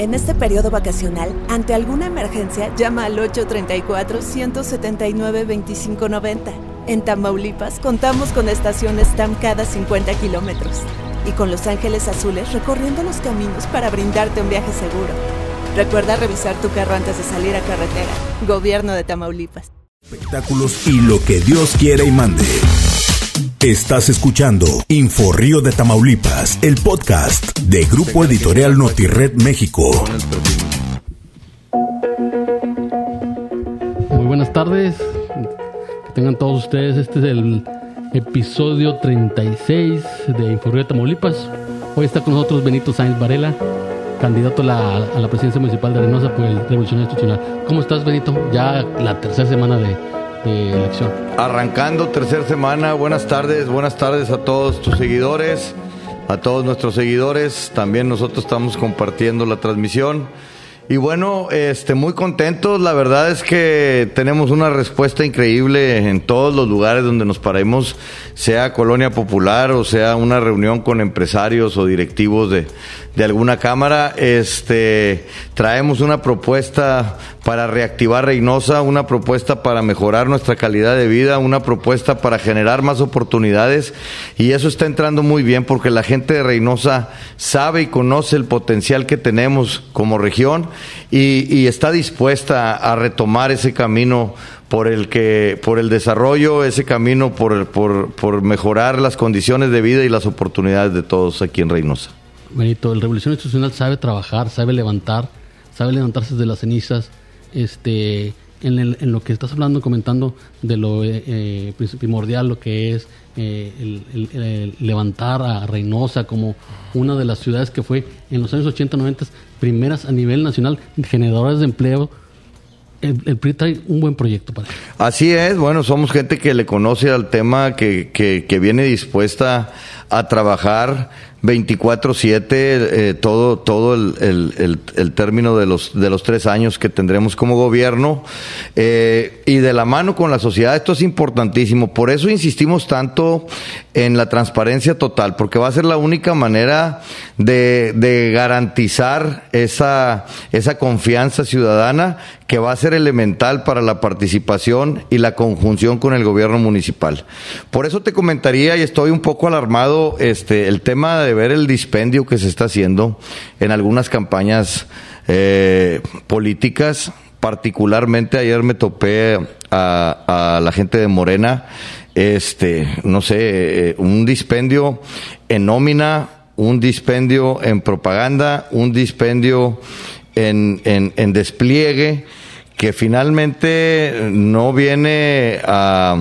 En este periodo vacacional, ante alguna emergencia, llama al 834-179-2590. En Tamaulipas contamos con estaciones TAM cada 50 kilómetros y con Los Ángeles Azules recorriendo los caminos para brindarte un viaje seguro. Recuerda revisar tu carro antes de salir a carretera. Gobierno de Tamaulipas. Espectáculos y lo que Dios quiera y mande. Estás escuchando Info de Tamaulipas, el podcast de Grupo Editorial Notired México. Muy buenas tardes. Que tengan todos ustedes. Este es el episodio 36 de Info Río de Tamaulipas. Hoy está con nosotros Benito Sáenz Varela, candidato a la, a la presidencia municipal de Reynosa por el Revolución Institucional. ¿Cómo estás, Benito? Ya la tercera semana de, elección. Arrancando tercera semana, buenas tardes, buenas tardes a todos tus seguidores, a todos nuestros seguidores, también nosotros estamos compartiendo la transmisión. Y bueno, este, muy contentos, la verdad es que tenemos una respuesta increíble en todos los lugares donde nos paremos, sea colonia popular o sea una reunión con empresarios o directivos de, de alguna cámara. Este, traemos una propuesta para reactivar Reynosa, una propuesta para mejorar nuestra calidad de vida, una propuesta para generar más oportunidades y eso está entrando muy bien porque la gente de Reynosa sabe y conoce el potencial que tenemos como región y, está dispuesta a retomar ese camino por el que por el desarrollo ese camino por, por, por mejorar las condiciones de vida y las oportunidades de todos aquí en Reynosa. Benito, el Revolución Institucional sabe trabajar, sabe levantar, sabe levantarse de las cenizas. Este, en, el- en lo que estás hablando, comentando de lo eh, eh, prim- primordial, lo que es eh, el, el- el levantar a Reynosa como una de las ciudades que fue en los años 80-90 primeras a nivel nacional generadoras de empleo. El, el PRI trae un buen proyecto para eso. Así es, bueno, somos gente que le conoce al tema, que, que, que viene dispuesta a trabajar 24-7, eh, todo, todo el, el, el, el término de los, de los tres años que tendremos como gobierno, eh, y de la mano con la sociedad, esto es importantísimo. Por eso insistimos tanto en la transparencia total, porque va a ser la única manera de, de garantizar esa, esa confianza ciudadana que va a ser elemental para la participación y la conjunción con el gobierno municipal. Por eso te comentaría y estoy un poco alarmado este el tema de ver el dispendio que se está haciendo en algunas campañas eh, políticas. Particularmente ayer me topé a, a la gente de Morena, este, no sé, eh, un dispendio en nómina, un dispendio en propaganda, un dispendio en, en, en despliegue que finalmente no viene a,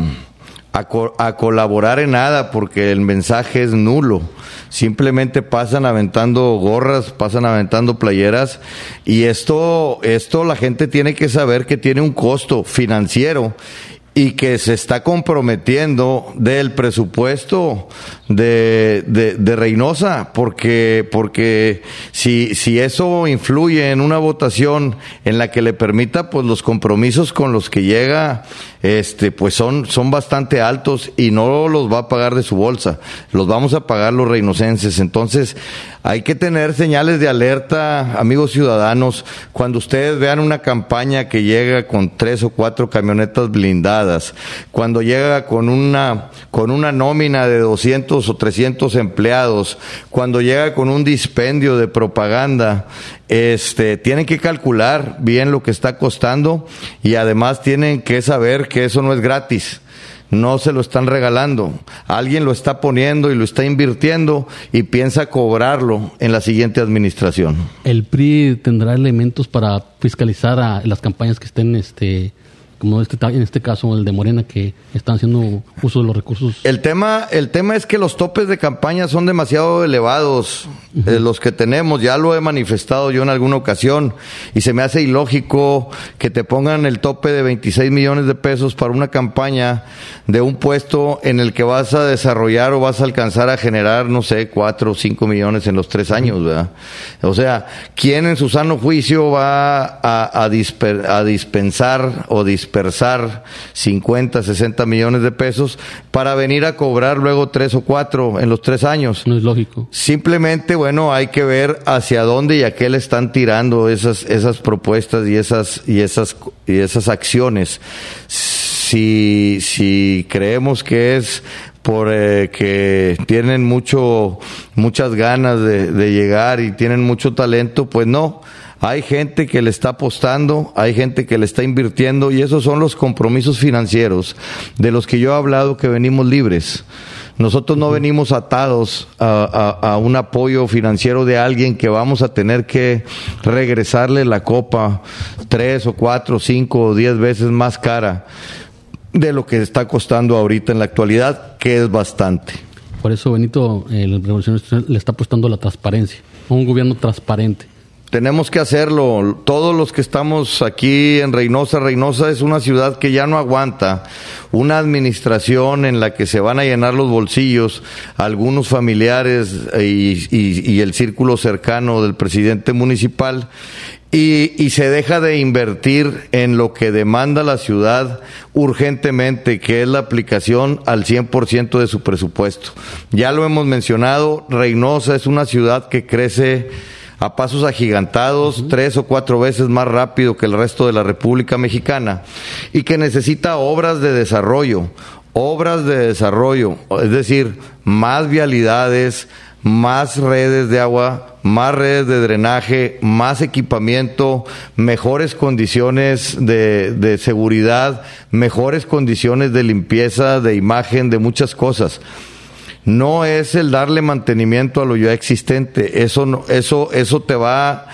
a, a colaborar en nada porque el mensaje es nulo. Simplemente pasan aventando gorras, pasan aventando playeras y esto, esto la gente tiene que saber que tiene un costo financiero y que se está comprometiendo del presupuesto de, de, Reynosa, porque, porque si, si eso influye en una votación en la que le permita, pues los compromisos con los que llega, este, pues son, son bastante altos y no los va a pagar de su bolsa, los vamos a pagar los reinocenses. Entonces, hay que tener señales de alerta, amigos ciudadanos, cuando ustedes vean una campaña que llega con tres o cuatro camionetas blindadas, cuando llega con una, con una nómina de 200 o 300 empleados, cuando llega con un dispendio de propaganda, este, tienen que calcular bien lo que está costando y además tienen que saber que eso no es gratis no se lo están regalando. Alguien lo está poniendo y lo está invirtiendo y piensa cobrarlo en la siguiente administración. El PRI tendrá elementos para fiscalizar a las campañas que estén, este, como este, en este caso el de Morena, que están haciendo uso de los recursos. El tema, el tema es que los topes de campaña son demasiado elevados, eh, los que tenemos, ya lo he manifestado yo en alguna ocasión, y se me hace ilógico que te pongan el tope de 26 millones de pesos para una campaña de un puesto en el que vas a desarrollar o vas a alcanzar a generar, no sé, 4 o 5 millones en los tres años, ¿verdad? O sea, ¿quién en su sano juicio va a, a disper- a dispensar o dis- dispersar 50, 60 millones de pesos para venir a cobrar luego tres o cuatro en los tres años. No es lógico. Simplemente, bueno, hay que ver hacia dónde y a qué le están tirando esas, esas propuestas y esas, y esas, y esas acciones. Si, si creemos que es por eh, que tienen mucho, muchas ganas de, de llegar y tienen mucho talento, pues no. Hay gente que le está apostando, hay gente que le está invirtiendo y esos son los compromisos financieros de los que yo he hablado que venimos libres. Nosotros no venimos atados a, a, a, un apoyo financiero de alguien que vamos a tener que regresarle la copa tres o cuatro, cinco o diez veces más cara de lo que está costando ahorita en la actualidad, que es bastante. Por eso Benito, el Revolución le está apostando a la transparencia, a un gobierno transparente. Tenemos que hacerlo. Todos los que estamos aquí en Reynosa, Reynosa es una ciudad que ya no aguanta una administración en la que se van a llenar los bolsillos algunos familiares y, el círculo cercano del presidente municipal y, y, se deja de invertir en lo que demanda la ciudad urgentemente, que es la aplicación al 100% de su presupuesto. Ya lo hemos mencionado, Reynosa es una ciudad que crece a pasos agigantados, uh -huh. tres o cuatro veces más rápido que el resto de la República Mexicana, y que necesita obras de desarrollo, obras de desarrollo, es decir, más vialidades, más redes de agua, más redes de drenaje, más equipamiento, mejores condiciones de, de, seguridad, mejores condiciones de limpieza, de imagen, de muchas cosas. No es el darle mantenimiento a lo ya existente, eso, no, eso, eso te va,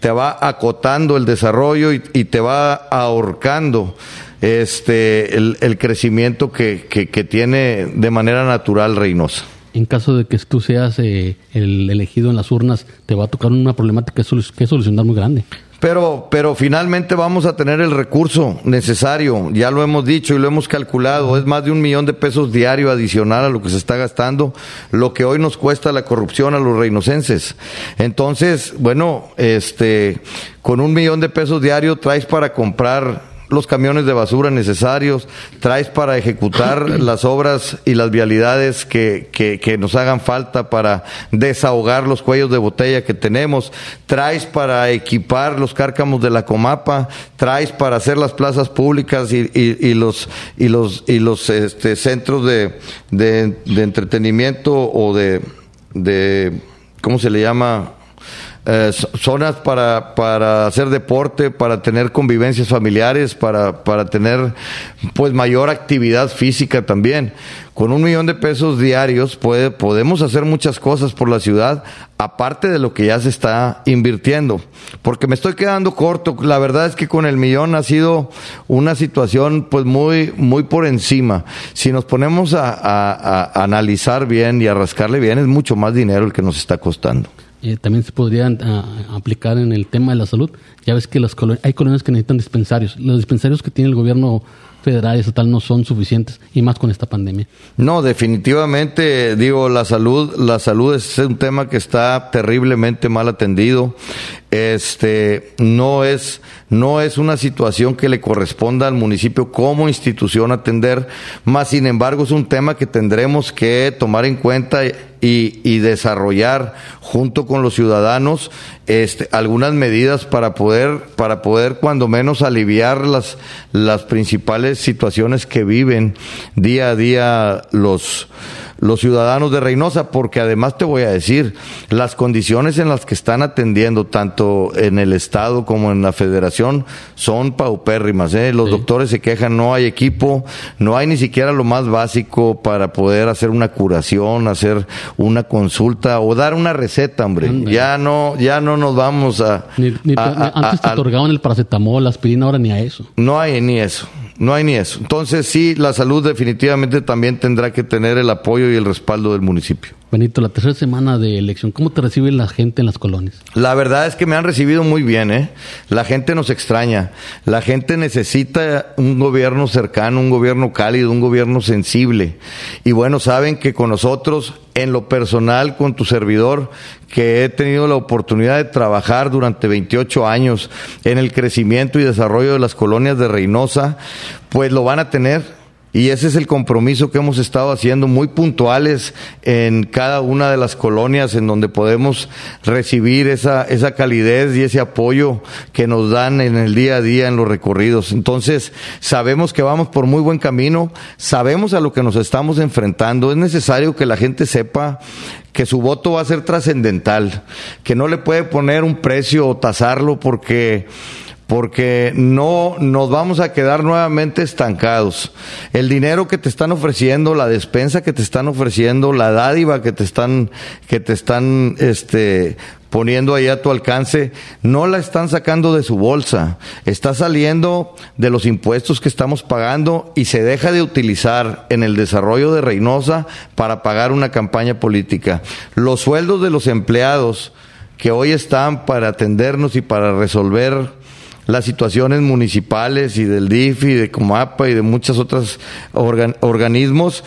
te va acotando el desarrollo y, te va ahorcando este, el, crecimiento que, que, que tiene de manera natural Reynosa en caso de que tú seas eh, el elegido en las urnas, te va a tocar una problemática que solucionar muy grande. Pero, pero finalmente vamos a tener el recurso necesario, ya lo hemos dicho y lo hemos calculado, es más de un millón de pesos diario adicional a lo que se está gastando, lo que hoy nos cuesta la corrupción a los reinocenses. Entonces, bueno, este, con un millón de pesos diario traes para comprar los camiones de basura necesarios, traes para ejecutar las obras y las vialidades que, que, que, nos hagan falta para desahogar los cuellos de botella que tenemos, traes para equipar los cárcamos de la Comapa, traes para hacer las plazas públicas y, y, y los, y los, y los este, centros de, de, de entretenimiento o de, de, ¿cómo se le llama? Eh, zonas para, para hacer deporte, para tener convivencias familiares, para, para tener pues mayor actividad física también. Con un millón de pesos diarios puede, podemos hacer muchas cosas por la ciudad, aparte de lo que ya se está invirtiendo. Porque me estoy quedando corto. La verdad es que con el millón ha sido una situación pues muy, muy por encima. Si nos ponemos a, analizar bien y a rascarle bien, es mucho más dinero el que nos está costando eh, también se podrían uh, aplicar en el tema de la salud. Ya ves que las hay colonias que necesitan dispensarios. Los dispensarios que tiene el gobierno federal y estatal no son suficientes y más con esta pandemia. No, definitivamente digo la salud, la salud es un tema que está terriblemente mal atendido. Este no es no es una situación que le corresponda al municipio como institución atender, más sin embargo es un tema que tendremos que tomar en cuenta y, y desarrollar junto con los ciudadanos este, algunas medidas para poder, para poder cuando menos aliviar las, las principales situaciones que viven día a día los, los ciudadanos de Reynosa, porque además te voy a decir, las condiciones en las que están atendiendo, tanto en el Estado como en la Federación, son paupérrimas. ¿eh? Los sí. doctores se quejan, no hay equipo, no hay ni siquiera lo más básico para poder hacer una curación, hacer una consulta o dar una receta, hombre. Anda. Ya no, ya no nos vamos a... Ni, ni, a, a antes te otorgaban el paracetamol, la aspirina, ahora ni a eso. No hay ni eso. No hay ni eso. Entonces sí, la salud definitivamente también tendrá que tener el apoyo y el respaldo del municipio. Benito, la tercera semana de elección, ¿cómo te recibe la gente en las colonias? La verdad es que me han recibido muy bien, ¿eh? La gente nos extraña. La gente necesita un gobierno cercano, un gobierno cálido, un gobierno sensible. Y bueno, saben que con nosotros, en lo personal, con tu servidor, que he tenido la oportunidad de trabajar durante 28 años en el crecimiento y desarrollo de las colonias de Reynosa, pues lo van a tener y ese es el compromiso que hemos estado haciendo muy puntuales en cada una de las colonias en donde podemos recibir esa, esa calidez y ese apoyo que nos dan en el día a día en los recorridos. Entonces, sabemos que vamos por muy buen camino, sabemos a lo que nos estamos enfrentando. Es necesario que la gente sepa que su voto va a ser trascendental, que no le puede poner un precio o tasarlo porque porque no nos vamos a quedar nuevamente estancados. El dinero que te están ofreciendo, la despensa que te están ofreciendo, la dádiva que te están que te están este poniendo ahí a tu alcance, no la están sacando de su bolsa, está saliendo de los impuestos que estamos pagando y se deja de utilizar en el desarrollo de Reynosa para pagar una campaña política. Los sueldos de los empleados que hoy están para atendernos y para resolver las situaciones municipales y del DIF y de Comapa y de muchos otros organismos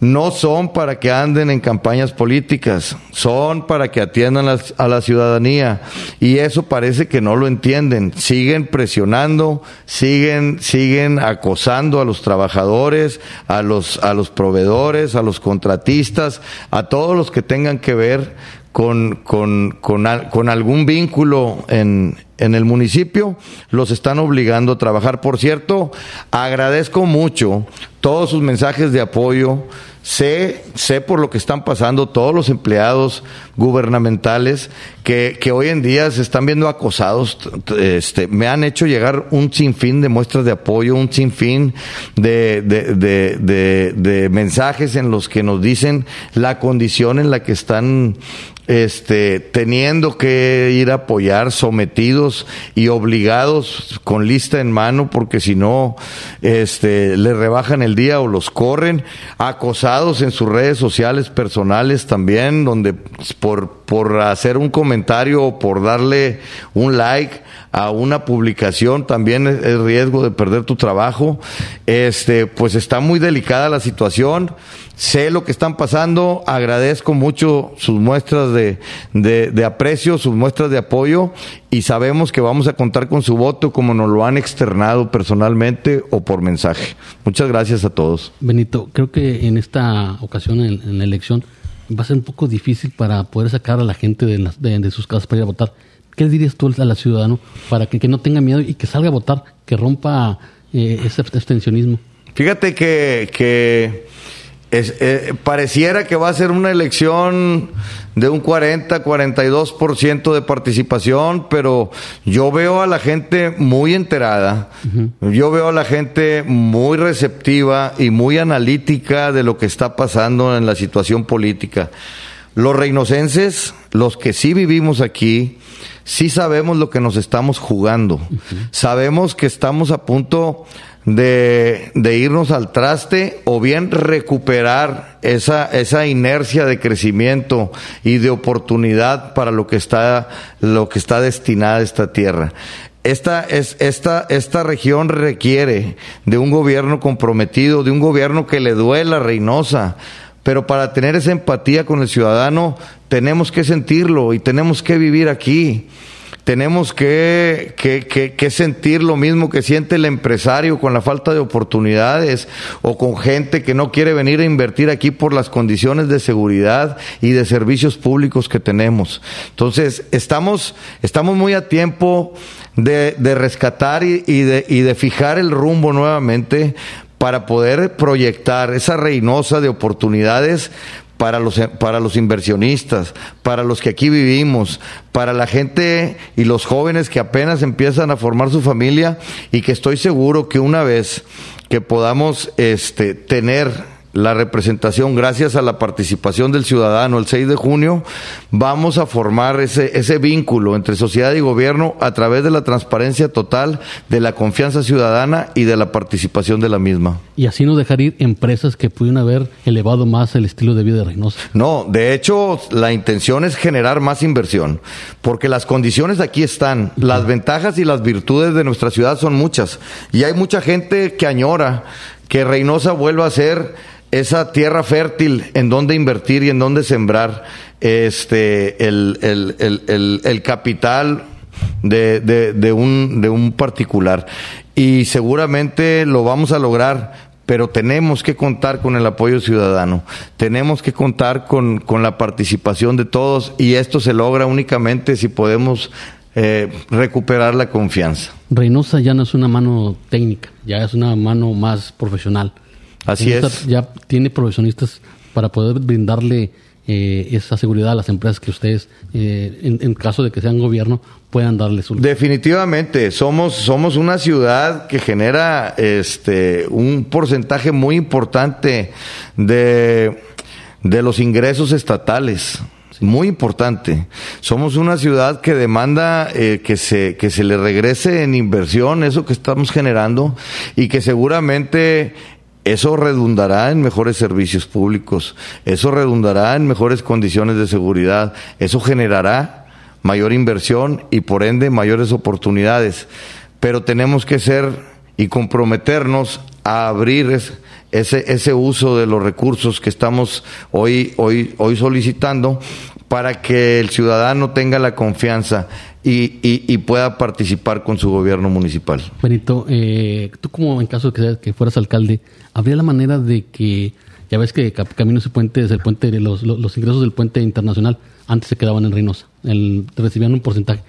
no son para que anden en campañas políticas, son para que atiendan a la ciudadanía. Y eso parece que no lo entienden. Siguen presionando, siguen, siguen acosando a los trabajadores, a los, a los proveedores, a los contratistas, a todos los que tengan que ver con, con, con, con algún vínculo en, en el municipio, los están obligando a trabajar. Por cierto, agradezco mucho todos sus mensajes de apoyo. Sé, sé por lo que están pasando todos los empleados gubernamentales que, que hoy en día se están viendo acosados. Este, me han hecho llegar un sinfín de muestras de apoyo, un sinfín de, de, de, de, de mensajes en los que nos dicen la condición en la que están este, teniendo que ir a apoyar, sometidos y obligados con lista en mano, porque si no, este, le rebajan el día o los corren, acosados en sus redes sociales personales también, donde por, por hacer un comentario o por darle un like a una publicación también es riesgo de perder tu trabajo. Este, pues está muy delicada la situación sé lo que están pasando, agradezco mucho sus muestras de, de, aprecio, sus muestras de apoyo y sabemos que vamos a contar con su voto como nos lo han externado personalmente o por mensaje. Muchas gracias a todos. Benito, creo que en esta ocasión, en, la elección, va a ser un poco difícil para poder sacar a la gente de, de, sus casas para ir a votar. ¿Qué le dirías tú a la ciudadano para que, que no tenga miedo y que salga a votar, que rompa eh, ese abstencionismo? Fíjate que, que eh, pareciera que va a ser una elección de un 40, 42% de participación, pero yo veo a la gente muy enterada, yo veo a la gente muy receptiva y muy analítica de lo que está pasando en la situación política. Los reinocenses, los que sí vivimos aquí, sí sabemos lo que nos estamos jugando. Sabemos que estamos a punto de, de, irnos al traste o bien recuperar esa, esa inercia de crecimiento y de oportunidad para lo que está, lo que está destinada esta tierra. Esta, es, esta, esta región requiere de un gobierno comprometido, de un gobierno que le duela Reynosa, pero para tener esa empatía con el ciudadano tenemos que sentirlo y tenemos que vivir aquí tenemos que, que, sentir lo mismo que siente el empresario con la falta de oportunidades o con gente que no quiere venir a invertir aquí por las condiciones de seguridad y de servicios públicos que tenemos. Entonces, estamos, estamos muy a tiempo de, de rescatar y, de, y de fijar el rumbo nuevamente para poder proyectar esa reinosa de oportunidades para los, para los inversionistas, para los que aquí vivimos, para la gente y los jóvenes que apenas empiezan a formar su familia y que estoy seguro que una vez que podamos este, tener la representación, gracias a la participación del ciudadano el 6 de junio, vamos a formar ese, ese vínculo entre sociedad y gobierno a través de la transparencia total, de la confianza ciudadana y de la participación de la misma. Y así no dejar ir empresas que pudieron haber elevado más el estilo de vida de Reynosa. No, de hecho, la intención es generar más inversión, porque las condiciones aquí están, las ventajas y las virtudes de nuestra ciudad son muchas, y hay mucha gente que añora que Reynosa vuelva a ser esa tierra fértil en donde invertir y en donde sembrar este el, el, el, el capital de, de, de, un, de un particular. Y seguramente lo vamos a lograr, pero tenemos que contar con el apoyo ciudadano, tenemos que contar con, con la participación de todos y esto se logra únicamente si podemos eh, recuperar la confianza. Reynosa ya no es una mano técnica, ya es una mano más profesional. Así es. Ya tiene profesionistas para poder brindarle eh, esa seguridad a las empresas que ustedes, eh, en, en, caso de que sean gobierno, puedan darle su. Definitivamente, somos, somos una ciudad que genera este un porcentaje muy importante de, de los ingresos estatales muy importante. Somos una ciudad que demanda eh, que, se, que se le regrese en inversión eso que estamos generando y que seguramente eso redundará en mejores servicios públicos, eso redundará en mejores condiciones de seguridad, eso generará mayor inversión y por ende mayores oportunidades. Pero tenemos que ser y comprometernos a abrir ese, ese uso de los recursos que estamos hoy, hoy, hoy solicitando para que el ciudadano tenga la confianza y, y, pueda participar con su gobierno municipal. Benito, eh, tú como en caso de que, que, fueras alcalde, ¿habría la manera de que, ya ves que Caminos y Puentes, el puente, los, los, los ingresos del puente internacional antes se quedaban en Reynosa, el, recibían un porcentaje?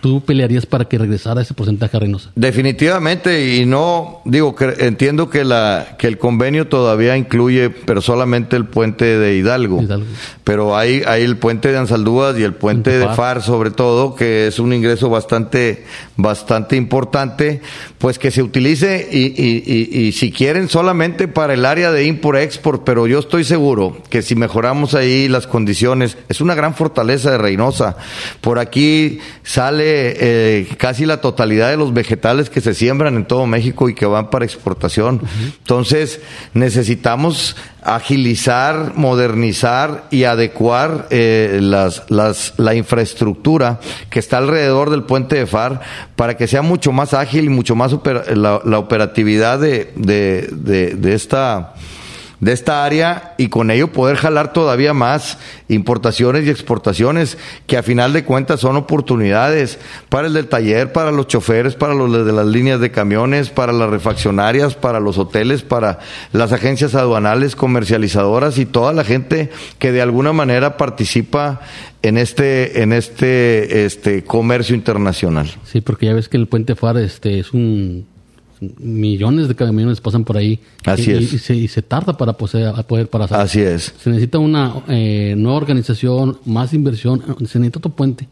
¿Tú pelearías para que regresara ese porcentaje a Reynosa? Definitivamente, y no, digo, que entiendo que, la, que el convenio todavía incluye, pero solamente el puente de Hidalgo. Hidalgo. Pero hay, hay el puente de Ansaldúas y el puente de Far, sobre todo, que es un ingreso bastante, bastante importante, pues que se utilice y, y, y, y si quieren solamente para el área de import-export, pero yo estoy seguro que si mejoramos ahí las condiciones, es una gran fortaleza de Reynosa. Por aquí sale eh, casi la totalidad de los vegetales que se siembran en todo México y que van para exportación. Uh -huh. Entonces, necesitamos agilizar, modernizar y adecuar eh, las, las, la infraestructura que está alrededor del puente de Far para que sea mucho más ágil y mucho más oper la, la, operatividad de, de, de, de esta de esta área y con ello poder jalar todavía más importaciones y exportaciones que a final de cuentas son oportunidades para el del taller, para los choferes, para los de las líneas de camiones, para las refaccionarias, para los hoteles, para las agencias aduanales, comercializadoras y toda la gente que de alguna manera participa en este en este este comercio internacional. Sí, porque ya ves que el puente Far este es un millones de camiones pasan por ahí Así y, es. y, se, y, se, tarda para poder, poder pasar. Así es. Se necesita una eh, nueva organización, más inversión, se necesita otro puente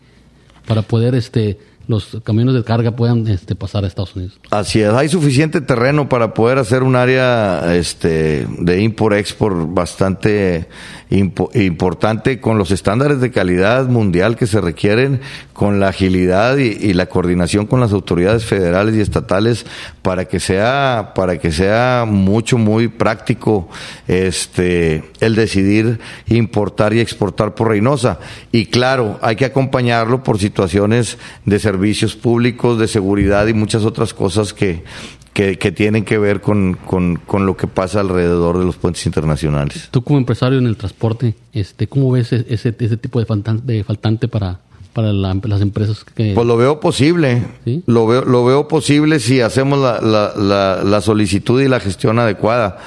para poder este los camiones de carga puedan este, pasar a Estados Unidos. Así es, hay suficiente terreno para poder hacer un área este, de import-export bastante impo importante con los estándares de calidad mundial que se requieren, con la agilidad y, y, la coordinación con las autoridades federales y estatales para que sea, para que sea mucho, muy práctico este, el decidir importar y exportar por Reynosa. Y claro, hay que acompañarlo por situaciones de servicio servicios públicos, de seguridad y muchas otras cosas que, que, tienen que ver con, con, con, lo que pasa alrededor de los puentes internacionales. Tú como empresario en el transporte, este, ¿cómo ves ese, ese tipo de de faltante para, para la, las empresas que... Pues lo veo posible. ¿Sí? Lo, veo, lo veo posible si hacemos la, la, la, la, solicitud y la gestión adecuada.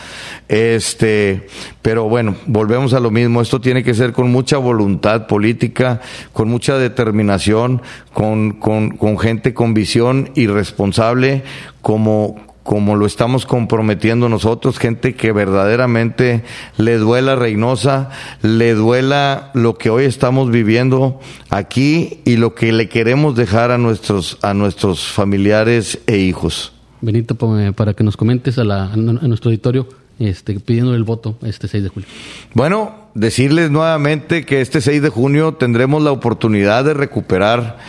Este, pero bueno, volvemos a lo mismo. Esto tiene que ser con mucha voluntad política, con mucha determinación, con, con, con gente con visión y responsable, como, como lo estamos comprometiendo nosotros, gente que verdaderamente le duela Reynosa, le duela lo que hoy estamos viviendo aquí y lo que le queremos dejar a nuestros, a nuestros familiares e hijos. Benito, para que nos comentes a, la, a nuestro auditorio, este, pidiendo el voto este 6 de julio. Bueno, decirles nuevamente que este 6 de junio tendremos la oportunidad de recuperar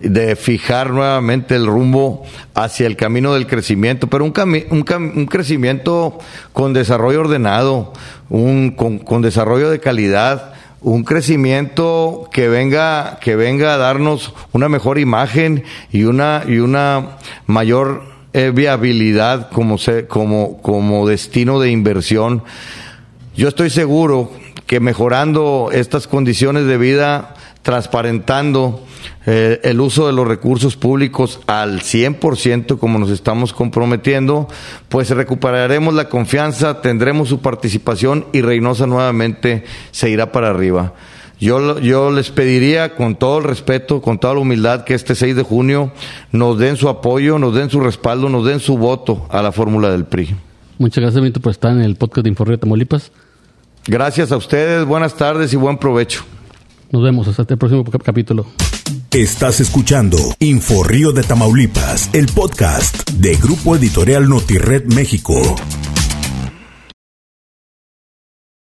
de fijar nuevamente el rumbo hacia el camino del crecimiento, pero un, un, un crecimiento con desarrollo ordenado, un, con, con, desarrollo de calidad, un crecimiento que venga, que venga a darnos una mejor imagen y una, y una mayor eh, viabilidad como, se, como, como destino de inversión. Yo estoy seguro que mejorando estas condiciones de vida, transparentando eh, el uso de los recursos públicos al 100% como nos estamos comprometiendo, pues recuperaremos la confianza, tendremos su participación y Reynosa nuevamente se irá para arriba. Yo, yo les pediría con todo el respeto, con toda la humildad, que este 6 de junio nos den su apoyo, nos den su respaldo, nos den su voto a la fórmula del PRI. Muchas gracias, Benito, por estar en el podcast de Informe de Tamaulipas. Gracias a ustedes, buenas tardes y buen provecho. Nos vemos hasta el próximo capítulo. Estás escuchando Info Río de Tamaulipas, el podcast de Grupo Editorial Notired México.